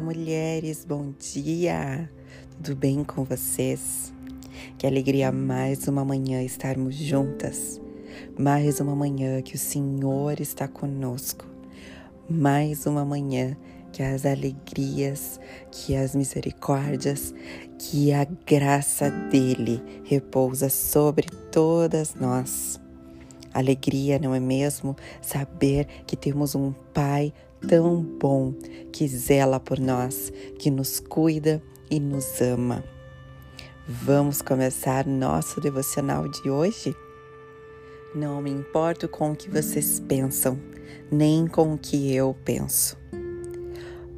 Mulheres, bom dia! Tudo bem com vocês? Que alegria mais uma manhã estarmos juntas, mais uma manhã que o Senhor está conosco, mais uma manhã que as alegrias, que as misericórdias, que a graça dele repousa sobre todas nós. Alegria, não é mesmo? Saber que temos um Pai tão bom que zela por nós, que nos cuida e nos ama. Vamos começar nosso devocional de hoje? Não me importo com o que vocês pensam, nem com o que eu penso.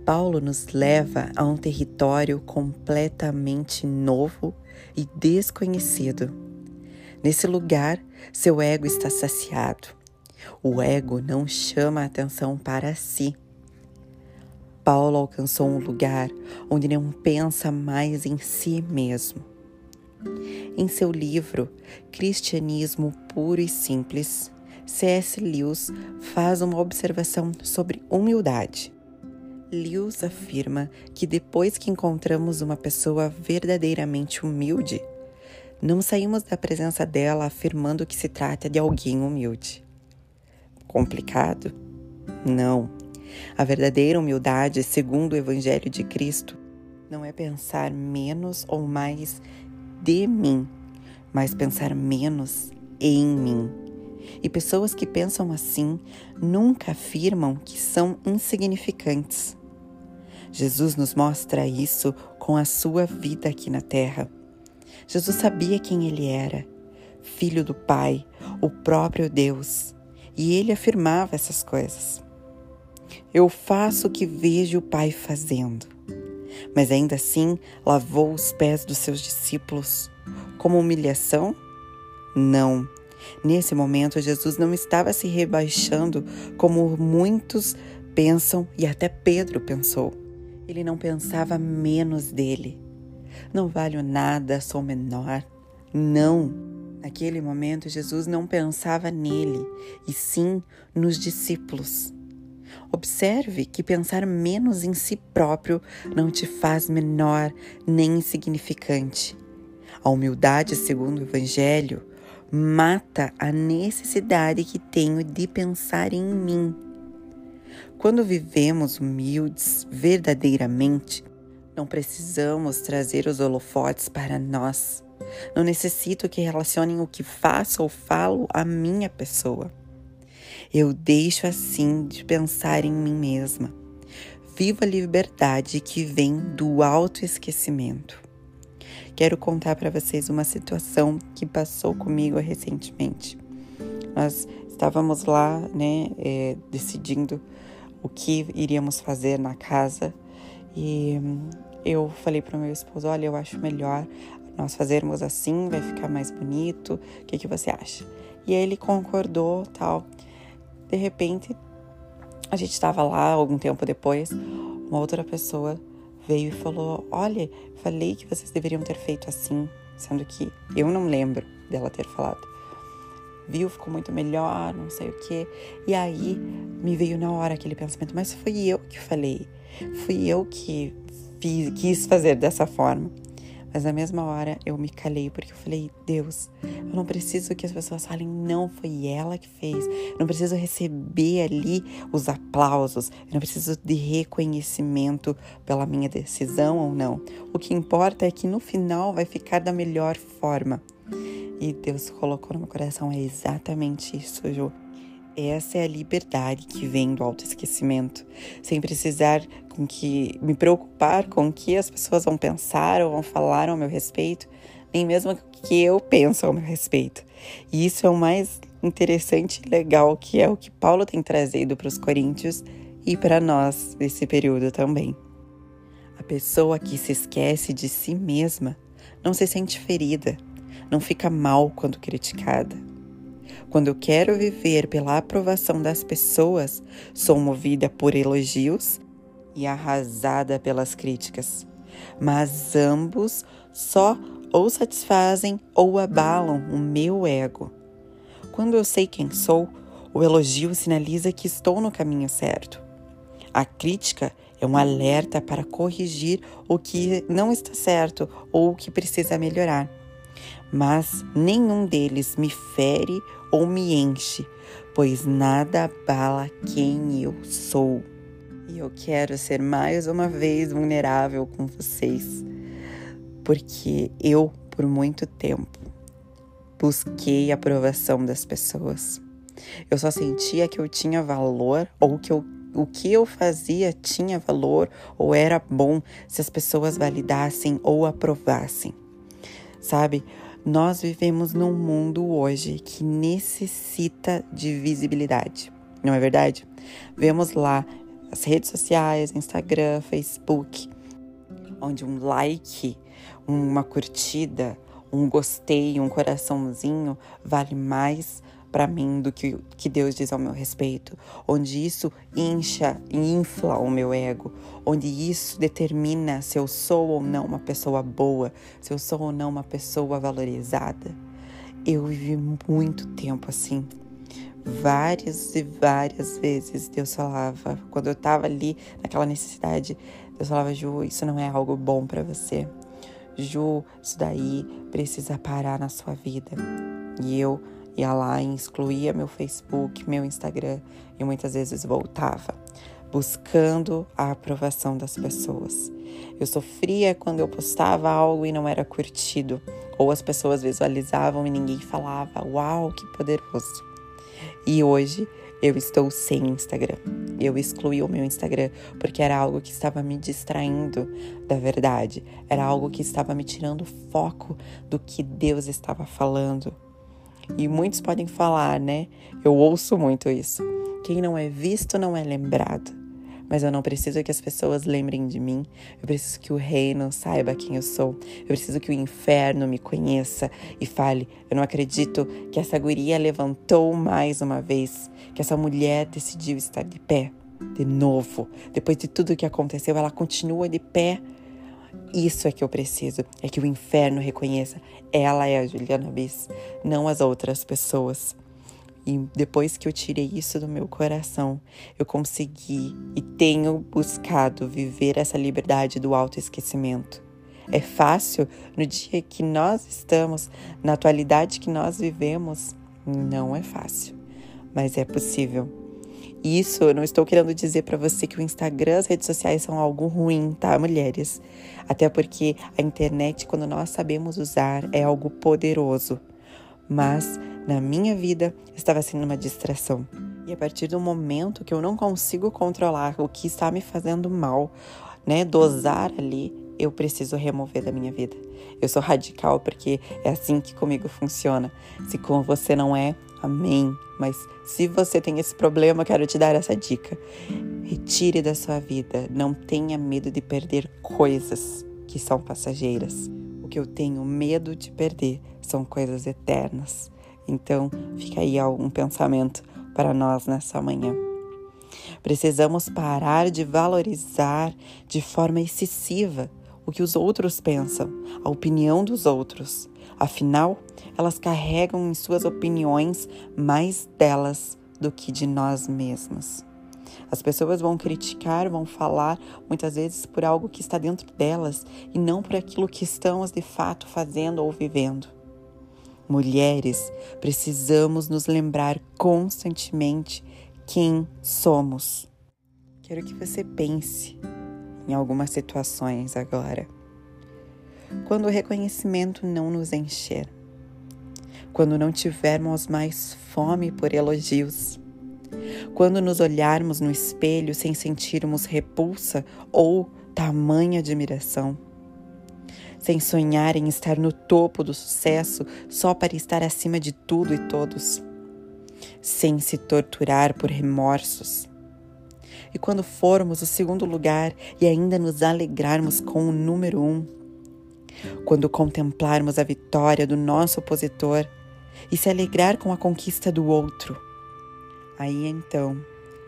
Paulo nos leva a um território completamente novo e desconhecido. Nesse lugar, seu ego está saciado o ego não chama a atenção para si. Paulo alcançou um lugar onde não pensa mais em si mesmo. Em seu livro Cristianismo Puro e Simples, C.S. Lewis faz uma observação sobre humildade. Lewis afirma que depois que encontramos uma pessoa verdadeiramente humilde, não saímos da presença dela afirmando que se trata de alguém humilde complicado? Não. A verdadeira humildade, segundo o Evangelho de Cristo, não é pensar menos ou mais de mim, mas pensar menos em mim. E pessoas que pensam assim nunca afirmam que são insignificantes. Jesus nos mostra isso com a sua vida aqui na terra. Jesus sabia quem ele era, filho do Pai, o próprio Deus. E ele afirmava essas coisas. Eu faço o que vejo o Pai fazendo. Mas ainda assim lavou os pés dos seus discípulos. Como humilhação? Não. Nesse momento, Jesus não estava se rebaixando como muitos pensam e até Pedro pensou. Ele não pensava menos dele. Não valho nada, sou menor. Não. Naquele momento, Jesus não pensava nele, e sim nos discípulos. Observe que pensar menos em si próprio não te faz menor nem insignificante. A humildade, segundo o Evangelho, mata a necessidade que tenho de pensar em mim. Quando vivemos humildes verdadeiramente, não precisamos trazer os holofotes para nós não necessito que relacionem o que faço ou falo à minha pessoa. Eu deixo assim de pensar em mim mesma. Viva a liberdade que vem do autoesquecimento. Quero contar para vocês uma situação que passou comigo recentemente. Nós estávamos lá, né, é, decidindo o que iríamos fazer na casa e hum, eu falei para o meu esposo: Olha, eu acho melhor nós fazermos assim, vai ficar mais bonito. O que, que você acha? E ele concordou, tal. De repente, a gente estava lá algum tempo depois, uma outra pessoa veio e falou: Olha, falei que vocês deveriam ter feito assim, sendo que eu não lembro dela ter falado. Viu, ficou muito melhor, não sei o que. E aí me veio na hora aquele pensamento: Mas fui eu que falei, fui eu que fiz, quis fazer dessa forma. Mas na mesma hora eu me calei porque eu falei: Deus, eu não preciso que as pessoas falem, não foi ela que fez. Eu não preciso receber ali os aplausos. Eu não preciso de reconhecimento pela minha decisão ou não. O que importa é que no final vai ficar da melhor forma. E Deus colocou no meu coração: é exatamente isso, Ju. Essa é a liberdade que vem do autoesquecimento, sem precisar com que me preocupar com o que as pessoas vão pensar ou vão falar ao meu respeito, nem mesmo o que eu penso ao meu respeito. E isso é o mais interessante e legal, que é o que Paulo tem trazido para os coríntios e para nós nesse período também. A pessoa que se esquece de si mesma não se sente ferida, não fica mal quando criticada quando eu quero viver pela aprovação das pessoas, sou movida por elogios e arrasada pelas críticas. Mas ambos só ou satisfazem ou abalam o meu ego. Quando eu sei quem sou, o elogio sinaliza que estou no caminho certo. A crítica é um alerta para corrigir o que não está certo ou o que precisa melhorar. Mas nenhum deles me fere ou me enche, pois nada abala quem eu sou. E eu quero ser mais uma vez vulnerável com vocês, porque eu, por muito tempo, busquei a aprovação das pessoas. Eu só sentia que eu tinha valor ou que eu, o que eu fazia tinha valor ou era bom se as pessoas validassem ou aprovassem. Sabe? Nós vivemos num mundo hoje que necessita de visibilidade, não é verdade? Vemos lá as redes sociais, Instagram, Facebook, onde um like, uma curtida, um gostei, um coraçãozinho vale mais para mim do que que Deus diz ao meu respeito, onde isso incha e infla o meu ego, onde isso determina se eu sou ou não uma pessoa boa, se eu sou ou não uma pessoa valorizada. Eu vivi muito tempo assim. Várias e várias vezes Deus falava, quando eu tava ali naquela necessidade, Deus falava, Ju, isso não é algo bom para você. Ju, isso daí precisa parar na sua vida. E eu ia lá e excluía meu Facebook, meu Instagram e muitas vezes voltava, buscando a aprovação das pessoas. Eu sofria quando eu postava algo e não era curtido, ou as pessoas visualizavam e ninguém falava: Uau, que poderoso! E hoje eu estou sem Instagram. Eu excluí o meu Instagram porque era algo que estava me distraindo da verdade, era algo que estava me tirando foco do que Deus estava falando. E muitos podem falar, né? Eu ouço muito isso. Quem não é visto não é lembrado mas eu não preciso que as pessoas lembrem de mim. Eu preciso que o reino saiba quem eu sou. Eu preciso que o inferno me conheça e fale: eu não acredito que essa guria levantou mais uma vez, que essa mulher decidiu estar de pé de novo. Depois de tudo que aconteceu, ela continua de pé. Isso é que eu preciso, é que o inferno reconheça. Ela é a Juliana Bis, não as outras pessoas. E depois que eu tirei isso do meu coração, eu consegui e tenho buscado viver essa liberdade do autoesquecimento. É fácil no dia que nós estamos, na atualidade que nós vivemos? Não é fácil, mas é possível. Isso eu não estou querendo dizer para você que o Instagram, as redes sociais são algo ruim, tá, mulheres? Até porque a internet, quando nós sabemos usar, é algo poderoso. Mas na minha vida estava sendo uma distração. E a partir do momento que eu não consigo controlar o que está me fazendo mal, né, dosar ali, eu preciso remover da minha vida. Eu sou radical porque é assim que comigo funciona. Se com você não é, amém. Mas se você tem esse problema, quero te dar essa dica. Retire da sua vida. Não tenha medo de perder coisas que são passageiras. O que eu tenho medo de perder são coisas eternas. Então, fica aí algum pensamento para nós nessa manhã. Precisamos parar de valorizar de forma excessiva o que os outros pensam, a opinião dos outros. Afinal, elas carregam em suas opiniões mais delas do que de nós mesmos. As pessoas vão criticar, vão falar muitas vezes por algo que está dentro delas e não por aquilo que estamos de fato fazendo ou vivendo. Mulheres, precisamos nos lembrar constantemente quem somos. Quero que você pense em algumas situações agora. Quando o reconhecimento não nos encher, quando não tivermos mais fome por elogios, quando nos olharmos no espelho sem sentirmos repulsa ou tamanha admiração sem sonhar em estar no topo do sucesso só para estar acima de tudo e todos, sem se torturar por remorsos. E quando formos o segundo lugar e ainda nos alegrarmos com o número um, quando contemplarmos a vitória do nosso opositor e se alegrar com a conquista do outro, aí então,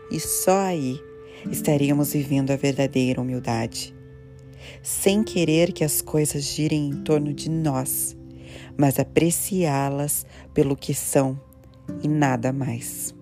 e só aí, estaremos vivendo a verdadeira humildade sem querer que as coisas girem em torno de nós, mas apreciá-las pelo que são e nada mais.